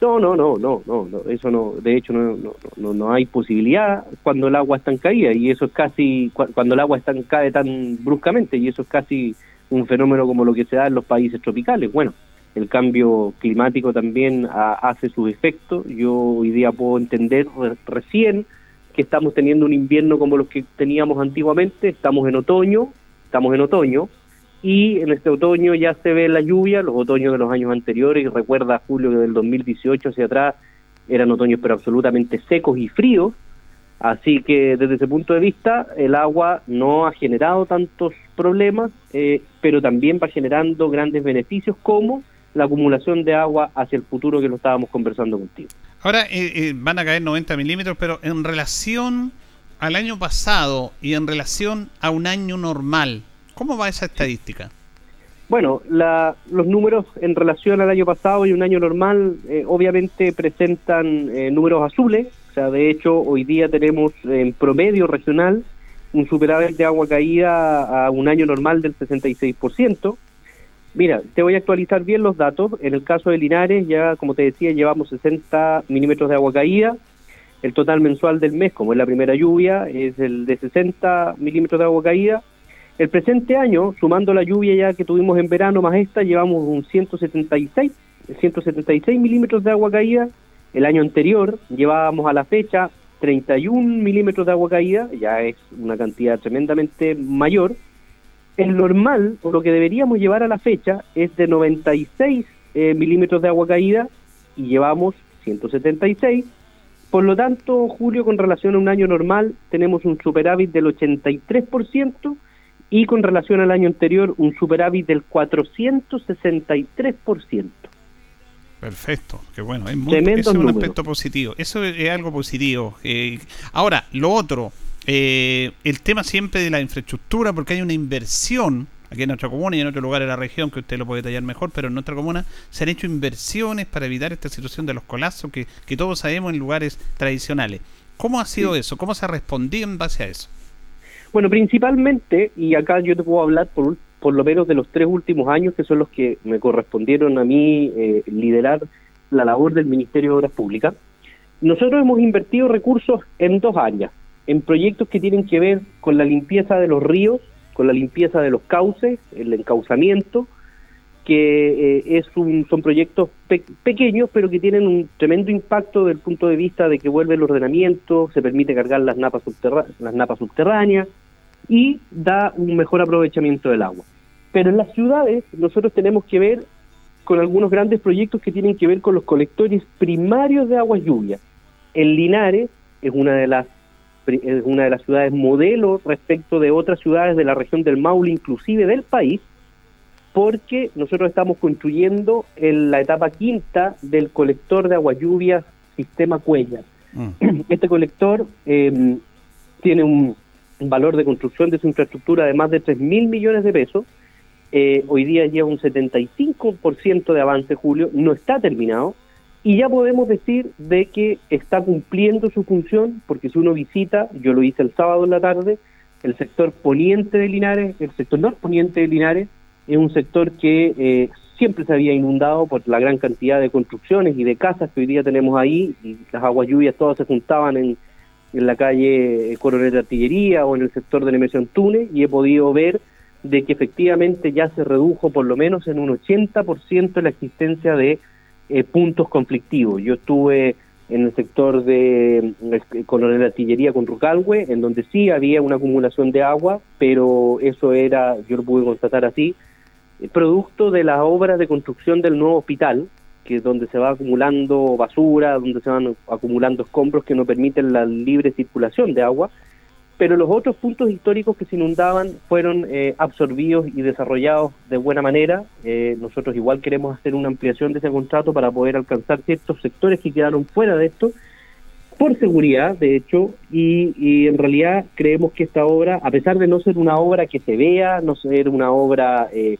No, no, no, no, no, no, eso no, de hecho no, no, no, no hay posibilidad cuando el agua está en caída y eso es casi, cu- cuando el agua está en- cae tan bruscamente y eso es casi un fenómeno como lo que se da en los países tropicales. Bueno, el cambio climático también hace sus efectos. Yo hoy día puedo entender re- recién que estamos teniendo un invierno como los que teníamos antiguamente, estamos en otoño, estamos en otoño, y en este otoño ya se ve la lluvia, los otoños de los años anteriores, recuerda Julio que del 2018 hacia atrás eran otoños pero absolutamente secos y fríos, así que desde ese punto de vista el agua no ha generado tantos problemas, eh, pero también va generando grandes beneficios como la acumulación de agua hacia el futuro que lo estábamos conversando contigo. Ahora eh, eh, van a caer 90 milímetros, pero en relación al año pasado y en relación a un año normal, ¿cómo va esa estadística? Bueno, la- los números en relación al año pasado y un año normal eh, obviamente presentan eh, números azules, o sea, de hecho hoy día tenemos en promedio regional un superávit de agua caída a un año normal del 66%. Mira, te voy a actualizar bien los datos. En el caso de Linares, ya como te decía, llevamos 60 milímetros de agua caída. El total mensual del mes, como es la primera lluvia, es el de 60 milímetros de agua caída. El presente año, sumando la lluvia ya que tuvimos en verano más esta, llevamos un 176, 176 milímetros de agua caída. El año anterior llevábamos a la fecha 31 milímetros de agua caída, ya es una cantidad tremendamente mayor. El normal, o lo que deberíamos llevar a la fecha, es de 96 eh, milímetros de agua caída y llevamos 176. Por lo tanto, Julio, con relación a un año normal, tenemos un superávit del 83% y con relación al año anterior, un superávit del 463%. Perfecto, qué bueno, es, muy, Tremendos eso es un números. aspecto positivo, eso es, es algo positivo. Eh, ahora, lo otro, eh, el tema siempre de la infraestructura, porque hay una inversión, aquí en nuestra comuna y en otro lugar de la región, que usted lo puede detallar mejor, pero en nuestra comuna se han hecho inversiones para evitar esta situación de los colapsos que, que todos sabemos en lugares tradicionales. ¿Cómo ha sido eso? ¿Cómo se ha respondido en base a eso? Bueno, principalmente, y acá yo te puedo hablar por, por lo menos de los tres últimos años, que son los que me correspondieron a mí eh, liderar la labor del Ministerio de Obras Públicas, nosotros hemos invertido recursos en dos áreas, en proyectos que tienen que ver con la limpieza de los ríos, con la limpieza de los cauces, el encauzamiento, que eh, es un, son proyectos pe- pequeños, pero que tienen un tremendo impacto desde el punto de vista de que vuelve el ordenamiento, se permite cargar las napas, las napas subterráneas y da un mejor aprovechamiento del agua. Pero en las ciudades nosotros tenemos que ver con algunos grandes proyectos que tienen que ver con los colectores primarios de aguas lluvias. En Linares es una de las es una de las ciudades modelo respecto de otras ciudades de la región del Maule, inclusive del país, porque nosotros estamos construyendo en la etapa quinta del colector de agua lluvia sistema Cuellar. *clears throat* Este colector eh, tiene un valor de construcción de su infraestructura de más de 3 mil millones de pesos. Eh, hoy día lleva un 75% de avance, Julio, no está terminado. Y ya podemos decir de que está cumpliendo su función, porque si uno visita, yo lo hice el sábado en la tarde, el sector poniente de Linares, el sector norponiente de Linares, es un sector que eh, siempre se había inundado por la gran cantidad de construcciones y de casas que hoy día tenemos ahí, y las aguas lluvias todas se juntaban en, en la calle Coronel de Artillería o en el sector de Nemesio Antunes, y he podido ver de que efectivamente ya se redujo por lo menos en un 80% la existencia de eh, puntos conflictivos. Yo estuve en el sector de eh, Coronel de Artillería con Rucalhue, en donde sí había una acumulación de agua, pero eso era, yo lo pude constatar así, eh, producto de las obras de construcción del nuevo hospital, que es donde se va acumulando basura, donde se van acumulando escombros que no permiten la libre circulación de agua. pero los otros puntos históricos que se inundaban fueron eh, absorbidos y desarrollados de buena manera. Eh, nosotros igual queremos hacer una ampliación de ese contrato para poder alcanzar ciertos sectores que quedaron fuera de esto, por seguridad, de hecho, y, y en realidad creemos que esta obra, a pesar de no ser una obra que se vea, no ser una obra eh,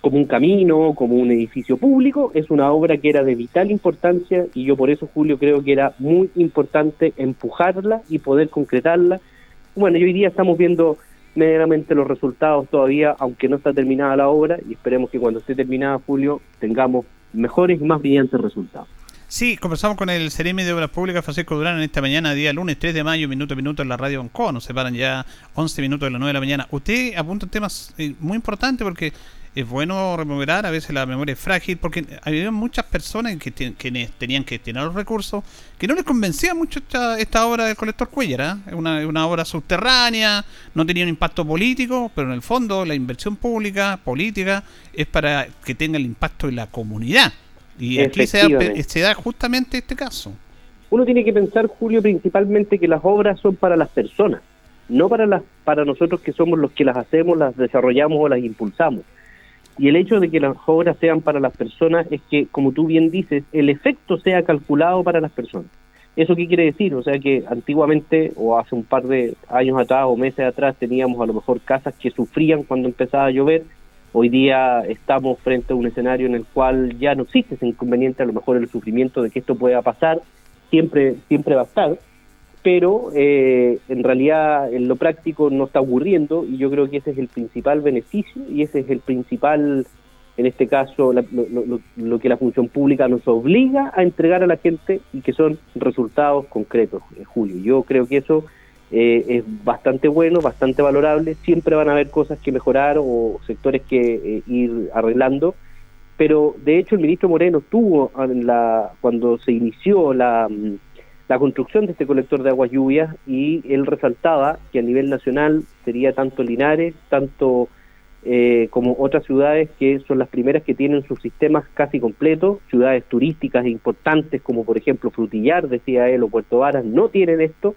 como un camino, como un edificio público, es una obra que era de vital importancia y yo por eso, Julio, creo que era muy importante empujarla y poder concretarla bueno, y hoy día estamos viendo medianamente los resultados todavía, aunque no está terminada la obra, y esperemos que cuando esté terminada, Julio, tengamos mejores y más brillantes resultados. Sí, conversamos con el Ceremi de Obras Públicas, Francisco Durán, en esta mañana, día lunes 3 de mayo, minuto a minuto en la radio Onco. Nos separan ya 11 minutos de las 9 de la mañana. Usted apunta temas eh, muy importantes porque es bueno remover a veces la memoria es frágil, porque había muchas personas que, tenían que destinar los recursos que no les convencía mucho esta, esta obra del colector Cuellar. ¿eh? Es una, una obra subterránea, no tenía un impacto político, pero en el fondo la inversión pública, política, es para que tenga el impacto en la comunidad. Y aquí se da, se da justamente este caso. Uno tiene que pensar, Julio, principalmente que las obras son para las personas, no para, las, para nosotros que somos los que las hacemos, las desarrollamos o las impulsamos. Y el hecho de que las obras sean para las personas es que, como tú bien dices, el efecto sea calculado para las personas. ¿Eso qué quiere decir? O sea que antiguamente, o hace un par de años atrás o meses atrás, teníamos a lo mejor casas que sufrían cuando empezaba a llover. Hoy día estamos frente a un escenario en el cual ya no existe ese inconveniente, a lo mejor el sufrimiento de que esto pueda pasar, siempre, siempre va a estar pero eh, en realidad en lo práctico no está ocurriendo y yo creo que ese es el principal beneficio y ese es el principal, en este caso, lo, que la función pública nos obliga a entregar a la gente y que son resultados concretos, eh, Julio. Yo creo que eso eh, es bastante bueno, bastante valorable, siempre van a haber cosas que mejorar o sectores que ir arreglando, pero de hecho el ministro Moreno tuvo en la, cuando se inició la mm, la construcción de este colector de aguas lluvias y él resaltaba que a nivel nacional sería tanto Linares, tanto eh, como otras ciudades que son las primeras que tienen sus sistemas casi completos, ciudades turísticas importantes como por ejemplo Frutillar, decía él, o Puerto Varas, no tienen esto,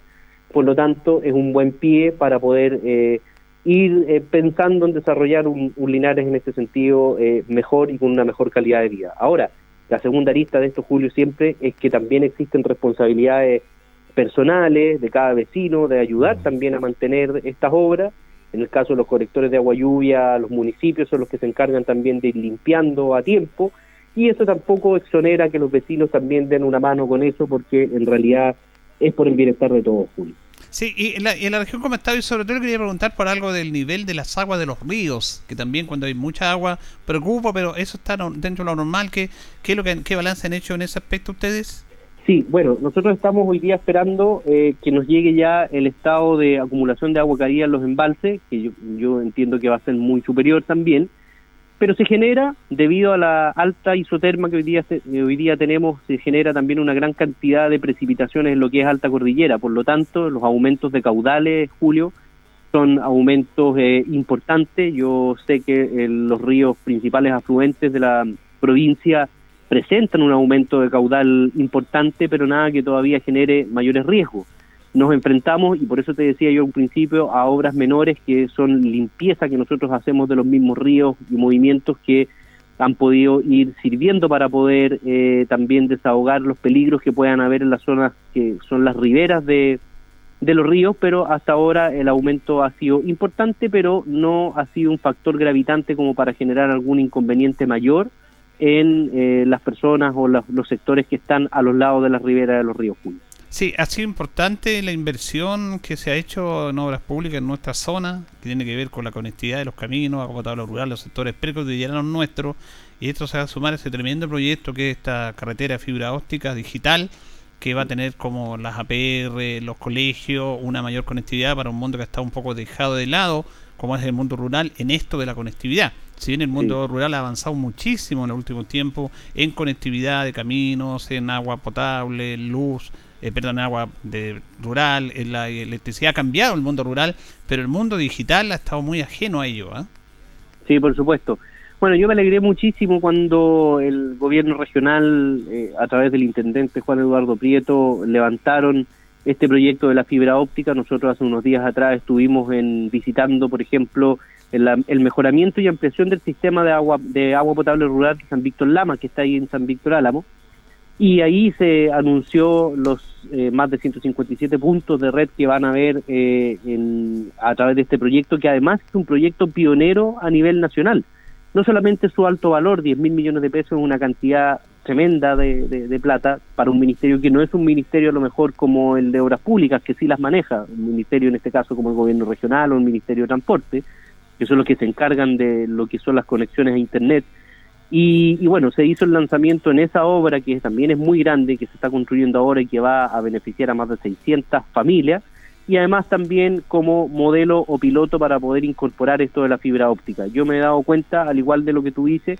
por lo tanto es un buen pie para poder eh, ir eh, pensando en desarrollar un, un, Linares en este sentido mejor y con una mejor calidad de vida. Ahora, la segunda arista de esto, Julio, siempre es que también existen responsabilidades personales de cada vecino, de ayudar también a mantener estas obras. En el caso de los colectores de agua lluvia, los municipios son los que se encargan también de ir limpiando a tiempo y eso tampoco exonera que los vecinos también den una mano con eso porque en realidad es por el bienestar de todos, Julio. Sí, y en la, y en la región como estaba, y sobre todo quería preguntar por algo del nivel de las aguas de los ríos, que también cuando hay mucha agua preocupa, pero eso está dentro de lo normal. ¿Qué, qué, lo que, qué balance han hecho en ese aspecto ustedes? Sí, bueno, nosotros estamos hoy día esperando eh, que nos llegue ya el estado de acumulación de agua caída en los embalses, que yo, yo entiendo que va a ser muy superior también pero se genera, debido a la alta isoterma que hoy día, hoy día tenemos, se genera también una gran cantidad de precipitaciones en lo que es alta cordillera. Por lo tanto, los aumentos de caudales, Julio, son aumentos eh, importantes. Yo sé que eh, los ríos principales afluentes de la provincia presentan un aumento de caudal importante, pero nada que todavía genere mayores riesgos nos enfrentamos, y por eso te decía yo al principio, a obras menores que son limpieza que nosotros hacemos de los mismos ríos y movimientos que han podido ir sirviendo para poder eh, también desahogar los peligros que puedan haber en las zonas que son las riberas de, los ríos, pero hasta ahora el aumento ha sido importante, pero no ha sido un factor gravitante como para generar algún inconveniente mayor en eh, las personas o los, sectores que están a los lados de las riberas de los ríos. Julio. Sí, ha sido importante la inversión que se ha hecho en obras públicas en nuestra zona, que tiene que ver con la conectividad de los caminos, lo rural, los sectores precordilleranos nuestros, y esto se va a sumar a ese tremendo proyecto que es esta carretera fibra óptica digital, que va a tener como las APR, los colegios, una mayor conectividad para un mundo que está un poco dejado de lado, como es el mundo rural, en esto de la conectividad. Si bien el mundo rural ha avanzado muchísimo en el último tiempo en conectividad de caminos, en agua potable, luz, eh, perdón, agua de rural, la electricidad ha cambiado el mundo rural, pero el mundo digital ha estado muy ajeno a ello. ¿ah? Sí, por supuesto. Bueno, yo me alegré muchísimo cuando el gobierno regional, eh, a través del intendente Juan Eduardo Prieto, levantaron este proyecto de la fibra óptica. Nosotros hace unos días atrás estuvimos en, visitando, por ejemplo, el, el, mejoramiento y ampliación del sistema de agua de agua potable rural de San Víctor Lama, que está ahí en San Víctor Álamo. Y ahí se anunció los eh, más de 157 puntos de red que van a haber eh, en, a través de este proyecto, que además es un proyecto pionero a nivel nacional. No solamente su alto valor, 10 mil millones de pesos es una cantidad tremenda de, de, plata para un ministerio que no es un ministerio a lo mejor como el de Obras Públicas, que sí las maneja, un ministerio en este caso como el gobierno regional o un ministerio de transporte, que son los que se encargan de lo que son las conexiones a Internet. Y, y, bueno, se hizo el lanzamiento en esa obra que también es muy grande, que se está construyendo ahora y que va a beneficiar a más de 600 familias, y además también como modelo o piloto para poder incorporar esto de la fibra óptica. Yo me he dado cuenta, al igual de lo que tú dices,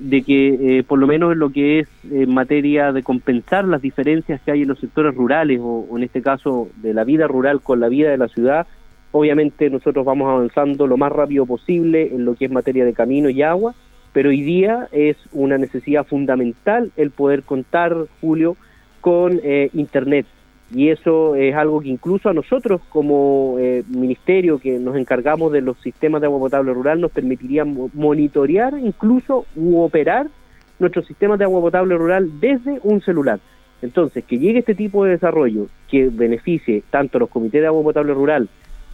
de que eh, por lo menos en lo que es en materia de compensar las diferencias que hay en los sectores rurales o, en este caso de la vida rural con la vida de la ciudad, obviamente nosotros vamos avanzando lo más rápido posible en lo que es materia de camino y agua, pero hoy día es una necesidad fundamental el poder contar, Julio, con eh, Internet y eso es algo que incluso a nosotros como eh, ministerio que nos encargamos de los sistemas de agua potable rural nos permitiría monitorear incluso u operar nuestros sistemas de agua potable rural desde un celular. Entonces, que llegue este tipo de desarrollo que beneficie tanto a los comités de agua potable rural,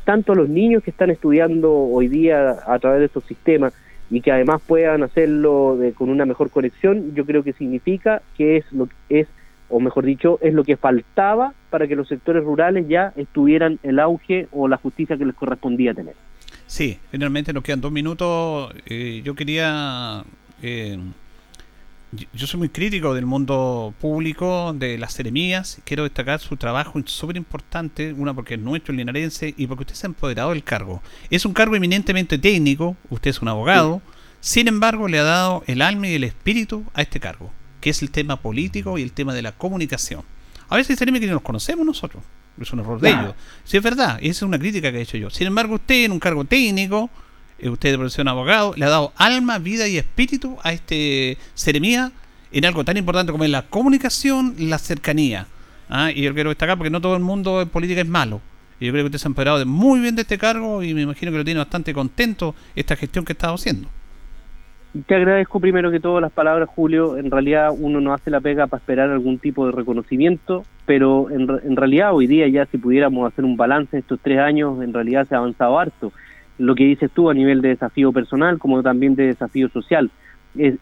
tanto a los niños que están estudiando hoy día a través de estos sistemas y que además puedan hacerlo con una mejor conexión, yo creo que significa que es lo que es o mejor dicho, es lo que faltaba para que los sectores rurales ya estuvieran el auge o la justicia que les correspondía tener. Sí, finalmente nos quedan dos minutos. Eh, yo quería... Eh, yo soy muy crítico del mundo público, de las seremías. Quiero destacar su trabajo súper importante, una porque es nuestro, el linarense, y porque usted se ha empoderado del cargo. Es un cargo eminentemente técnico, usted es un abogado, sin embargo le ha dado el alma y el espíritu a este cargo que es el tema político y el tema de la comunicación. A veces dicen que no nos conocemos nosotros, es un error de ellos. Sí, es verdad, esa es una crítica que he hecho yo. Sin embargo, usted en un cargo técnico, usted de profesión abogado, le ha dado alma, vida y espíritu a este Ceremía en algo tan importante como es la comunicación, la cercanía. ¿ah? Y yo quiero destacar porque no todo el mundo en política es malo. Y yo creo que usted se ha empoderado muy bien de este cargo y me imagino que lo tiene bastante contento esta gestión que estado haciendo. Te agradezco primero que todo las palabras, Julio. En realidad uno no hace la pega para esperar algún tipo de reconocimiento, pero en, en realidad hoy día ya si pudiéramos hacer un balance en estos tres años, en realidad se ha avanzado harto. Lo que dices tú a nivel de desafío personal como también de desafío social. Es,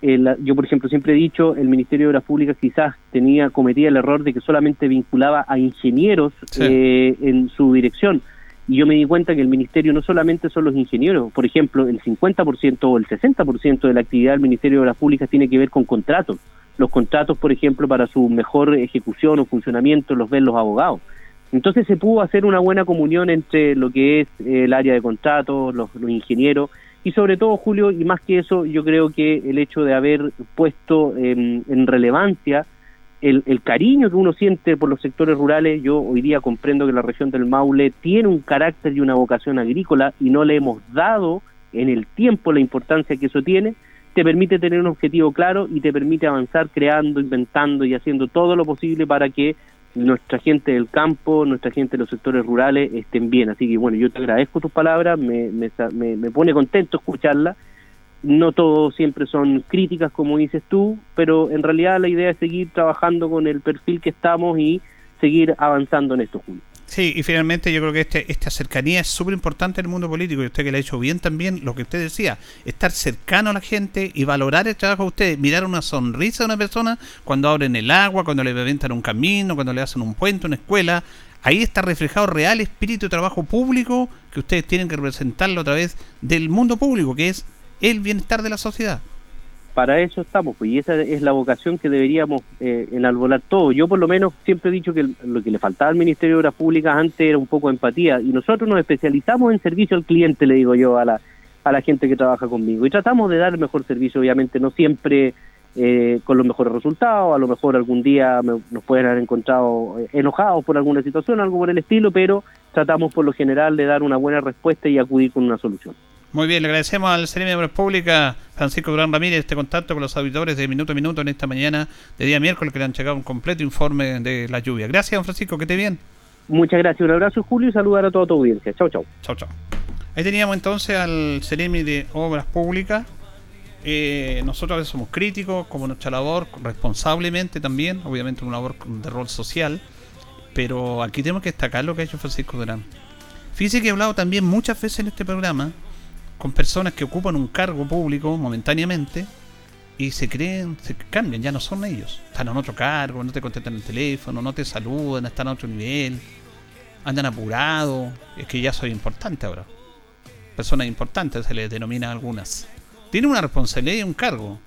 yo, por ejemplo, siempre he dicho, el Ministerio de Obras Públicas quizás tenía cometía el error de que solamente vinculaba a ingenieros eh, en su dirección y yo me di cuenta que el ministerio no solamente son los ingenieros, por ejemplo, el 50% o el 60% de la actividad del Ministerio de Obras Públicas tiene que ver con contratos. Los contratos, por ejemplo, para su mejor ejecución o funcionamiento los ven los abogados. Entonces se pudo hacer una buena comunión entre lo que es el área de contratos, los, ingenieros y sobre todo, Julio, y más que eso, yo creo que el hecho de haber puesto en relevancia el, cariño que uno siente por los sectores rurales, yo hoy día comprendo que la región del Maule tiene un carácter y una vocación agrícola y no le hemos dado en el tiempo la importancia que eso tiene, te permite tener un objetivo claro y te permite avanzar creando, inventando y haciendo todo lo posible para que nuestra gente del campo, nuestra gente de los sectores rurales estén bien. Así que bueno, yo te agradezco tus palabras, me, me, me pone contento escucharlas no todo siempre son críticas, como dices tú, pero en realidad la idea es seguir trabajando con el perfil que estamos y seguir avanzando en esto juntos. Sí, y finalmente yo creo que este, esta cercanía es súper importante en el mundo político y usted que le ha hecho bien también lo que usted decía, estar cercano a la gente y valorar el trabajo de usted, mirar una sonrisa a una persona cuando abren el agua, cuando le reventan un camino, cuando le hacen un puente, una escuela. Ahí está reflejado real espíritu de trabajo público que ustedes tienen que representarlo a través del mundo público, que es el bienestar de la sociedad. Para eso estamos, pues, y esa es la vocación que deberíamos eh, enalbolar todo. Yo por lo menos siempre he dicho que lo que le faltaba al Ministerio de Obras Públicas antes era un poco de empatía, y nosotros nos especializamos en servicio al cliente, le digo yo a la, a la gente que trabaja conmigo, y tratamos de dar el mejor servicio, obviamente no siempre eh, con los mejores resultados, a lo mejor algún día nos pueden haber encontrado eh, enojados por alguna situación, algo por el estilo, pero tratamos por lo general de dar una buena respuesta y acudir con una solución. Muy bien, le agradecemos al Servicio de Obras Públicas, Francisco Durán Ramírez, este contacto con los auditores de Minuto a Minuto en esta mañana de día miércoles que le han llegado un completo informe de la lluvia. Gracias, don Francisco, que esté bien. Muchas gracias, un abrazo Julio y saludar a toda tu audiencia. Chao, chao. Chao, chao. Ahí teníamos entonces al Ceremi de Obras Públicas. Eh, nosotros a veces somos críticos, como nuestra labor, responsablemente también, obviamente una labor de rol social, pero aquí tenemos que destacar lo que ha hecho Francisco Durán. Fíjese que he hablado también muchas veces en este programa con personas que ocupan un cargo público momentáneamente y se creen, se cambian, ya no son ellos. Están en otro cargo, no te contestan el teléfono, no te saludan, están a otro nivel, andan apurados. Es que ya soy importante ahora. Personas importantes se les denomina algunas. Tiene una responsabilidad y un cargo.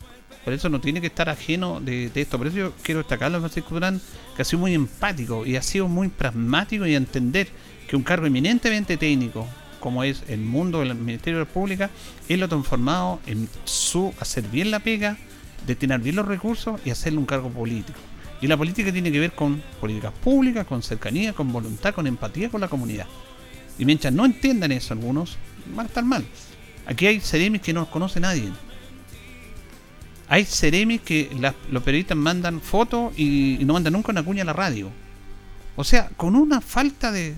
Por eso no tiene que estar ajeno de, de esto. Por eso quiero destacarlo Francisco Durán, que ha sido muy empático y ha sido muy pragmático y entender que un cargo eminentemente técnico, como es el mundo del Ministerio de la Pública, él lo transformado en su hacer bien la pega, destinar bien los recursos y hacerle un cargo político. Y la política tiene que ver con políticas públicas, con cercanía, con voluntad, con empatía con la comunidad. Y mientras no entiendan eso algunos, van a estar mal. Aquí hay seremis que no conoce nadie. Hay seremis que los periodistas mandan fotos y, y no mandan nunca una cuña a la radio. O sea, con una falta de,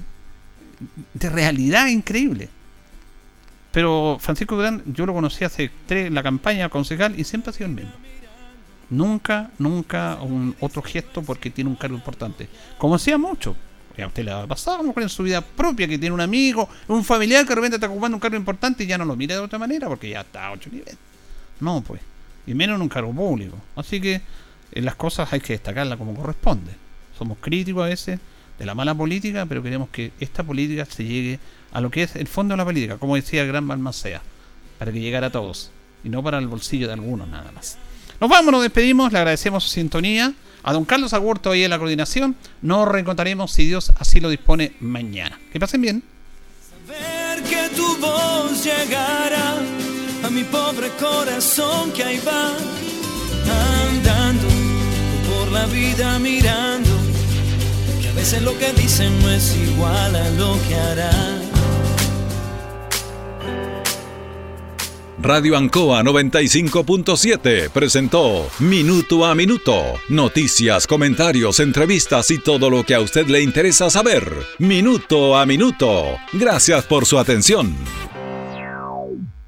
de realidad increíble. Pero Francisco Durán, yo lo conocí hace tres en la campaña concejal y siempre ha sido el mismo. Nunca, nunca un otro gesto porque tiene un cargo importante. Como hacía mucho. A usted le ha pasado a lo en su vida propia que tiene un amigo, un familiar que de repente está ocupando un cargo importante y ya no lo mira de otra manera porque ya está a ocho niveles. No, pues. Y menos en un cargo público. Así que eh, las cosas hay que destacarlas como corresponde. Somos críticos a veces de la mala política, pero queremos que esta política se llegue a lo que es el fondo de la política, como decía gran Balmacea, para que llegara a todos y no para el bolsillo de algunos nada más. Nos vamos, nos despedimos, le agradecemos su sintonía. A don Carlos Agurto ahí en la coordinación. Nos reencontraremos, si Dios así lo dispone, mañana. Que pasen bien. Ver que tu voz llegara a mi pobre corazón que ahí va andando por la vida mirando veces lo que dicen no es igual a lo que hará. Radio Ancoa 95.7 presentó Minuto a Minuto. Noticias, comentarios, entrevistas y todo lo que a usted le interesa saber. Minuto a Minuto. Gracias por su atención.